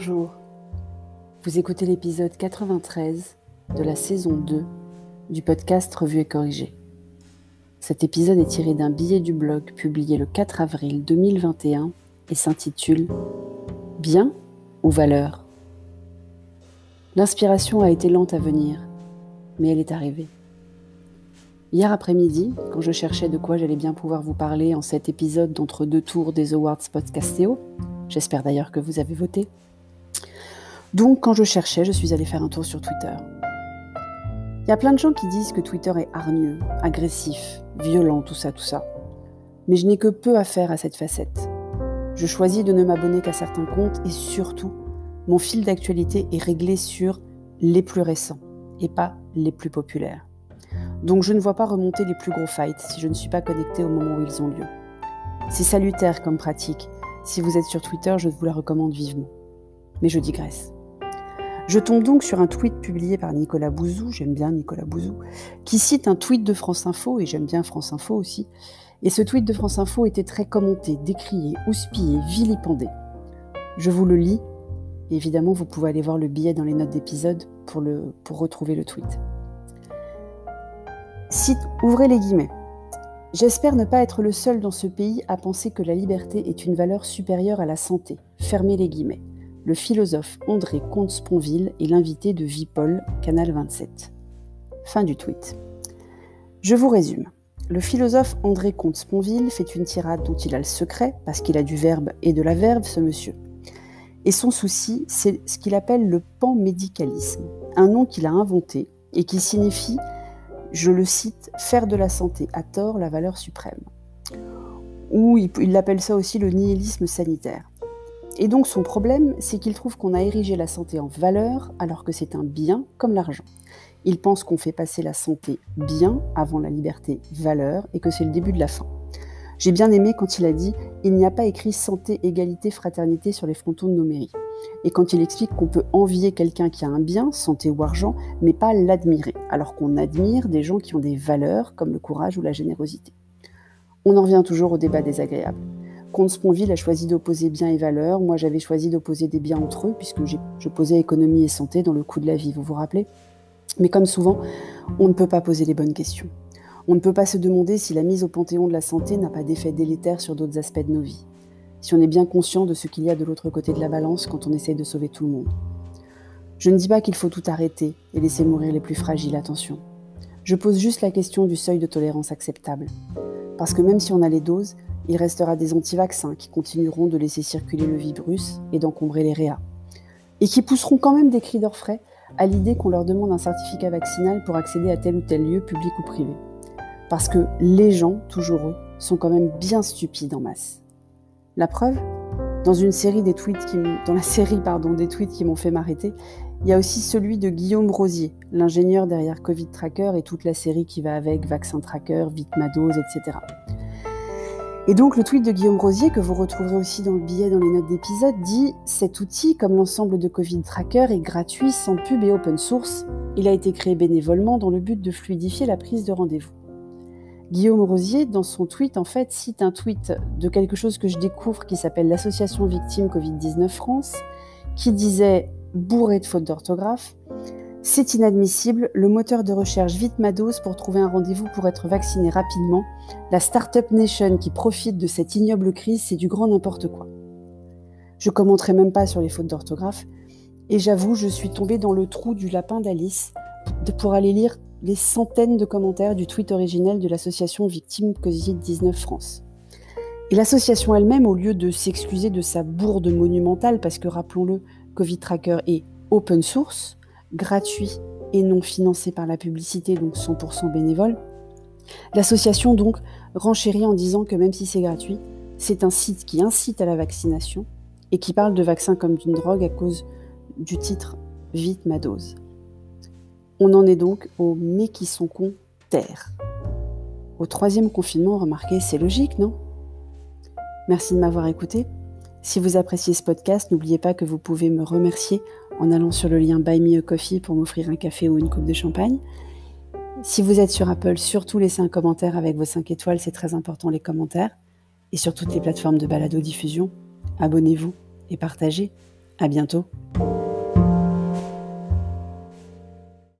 Bonjour, vous écoutez l'épisode 93 de la saison 2 du podcast Revue et Corrigé. Cet épisode est tiré d'un billet du blog publié le 4 avril 2021 et s'intitule Bien ou valeur? L'inspiration a été lente à venir, mais elle est arrivée. Hier après-midi, quand je cherchais de quoi j'allais bien pouvoir vous parler en cet épisode d'entre deux tours des Awards Podcastéo, j'espère d'ailleurs que vous avez voté, donc quand je cherchais, je suis allée faire un tour sur Twitter. Il y a plein de gens qui disent que Twitter est hargneux, agressif, violent, tout ça, tout ça. Mais je n'ai que peu à faire à cette facette. Je choisis de ne m'abonner qu'à certains comptes et surtout, mon fil d'actualité est réglé sur les plus récents et pas les plus populaires. Donc je ne vois pas remonter les plus gros fights si je ne suis pas connecté au moment où ils ont lieu. C'est salutaire comme pratique. Si vous êtes sur Twitter, je vous la recommande vivement. Mais je digresse. Je tombe donc sur un tweet publié par Nicolas Bouzou, j'aime bien Nicolas Bouzou, qui cite un tweet de France Info, et j'aime bien France Info aussi. Et ce tweet de France Info était très commenté, décrié, houspillé, vilipendé. Je vous le lis. évidemment, vous pouvez aller voir le billet dans les notes d'épisode pour, retrouver le tweet. Cite, ouvrez les guillemets. J'espère ne pas être le seul dans ce pays à penser que la liberté est une valeur supérieure à la santé. Fermez les guillemets. Le philosophe André Comte-Sponville est l'invité de Vipol, Canal 27. Fin du tweet. Je vous résume. Le philosophe André Comte-Sponville fait une tirade dont il a le secret, parce qu'il a du verbe et de la verve, ce monsieur. Et son souci, c'est ce qu'il appelle le panmédicalisme, un nom qu'il a inventé et qui signifie je le cite, faire de la santé à tort la valeur suprême. Ou il, appelle ça aussi le nihilisme sanitaire. Et donc son problème, c'est qu'il trouve qu'on a érigé la santé en valeur alors que c'est un bien comme l'argent. Il pense qu'on fait passer la santé bien avant la liberté valeur et que c'est le début de la fin. J'ai bien aimé quand il a dit Il n'y a pas écrit santé, égalité, fraternité sur les frontons de nos mairies. Et quand il explique qu'on peut envier quelqu'un qui a un bien, santé ou argent, mais pas l'admirer, alors qu'on admire des gens qui ont des valeurs comme le courage ou la générosité. On en revient toujours au débat désagréable. Comte Sponville a choisi d'opposer bien et valeur, moi j'avais choisi d'opposer des biens entre eux, puisque je posais économie et santé dans le coût de la vie, vous vous rappelez Mais comme souvent, on ne peut pas poser les bonnes questions. On ne peut pas se demander si la mise au panthéon de la santé n'a pas d'effet délétère sur d'autres aspects de nos vies si on est bien conscient de ce qu'il y a de l'autre côté de la balance quand on essaye de sauver tout le monde. Je ne dis pas qu'il faut tout arrêter et laisser mourir les plus fragiles, attention. Je pose juste la question du seuil de tolérance acceptable. Parce que même si on a les doses, il restera des anti-vaccins qui continueront de laisser circuler le virus et d'encombrer les réas. Et qui pousseront quand même des cris d'orfraie à l'idée qu'on leur demande un certificat vaccinal pour accéder à tel ou tel lieu public ou privé. Parce que les gens, toujours eux, sont quand même bien stupides en masse. La preuve, dans une série des tweets la série pardon, des tweets qui m'ont fait m'arrêter, il y a aussi celui de Guillaume Rosier, l'ingénieur derrière Covid Tracker et toute la série qui va avec, Vaccin Tracker, Vitmadose, etc. Et donc le tweet de Guillaume Rosier, que vous retrouverez aussi dans le billet dans les notes d'épisode, dit Cet outil, comme l'ensemble de Covid Tracker, est gratuit, sans pub et open source. Il a été créé bénévolement dans le but de fluidifier la prise de rendez-vous. Guillaume Rosier, dans son tweet, en fait, cite un tweet de quelque chose que je découvre qui s'appelle l'Association Victimes Covid-19 France, qui disait, bourré de fautes d'orthographe, c'est inadmissible, le moteur de recherche Vitmados pour trouver un rendez-vous pour être vacciné rapidement, la Startup Nation qui profite de cette ignoble crise, c'est du grand n'importe quoi. Je commenterai même pas sur les fautes d'orthographe, et j'avoue, je suis tombée dans le trou du lapin d'Alice pour aller lire les centaines de commentaires du tweet originel de l'association Victimes Covid-19 France. Et l'association elle-même, au lieu de s'excuser de sa bourde monumentale, parce que rappelons-le, Covid Tracker est open source, gratuit et non financé par la publicité, donc 100% bénévole, l'association donc renchérit en disant que même si c'est gratuit, c'est un site qui incite à la vaccination et qui parle de vaccin comme d'une drogue à cause du titre Vite ma dose. On en est donc au mais qui sont cons terre. Au troisième confinement, remarquez, c'est logique, non? Merci de m'avoir écouté. Si vous appréciez ce podcast, n'oubliez pas que vous pouvez me remercier en allant sur le lien Buy Me a Coffee pour m'offrir un café ou une coupe de champagne. Si vous êtes sur Apple, surtout laissez un commentaire avec vos 5 étoiles, c'est très important les commentaires. Et sur toutes les plateformes de balado-diffusion, abonnez-vous et partagez. À bientôt.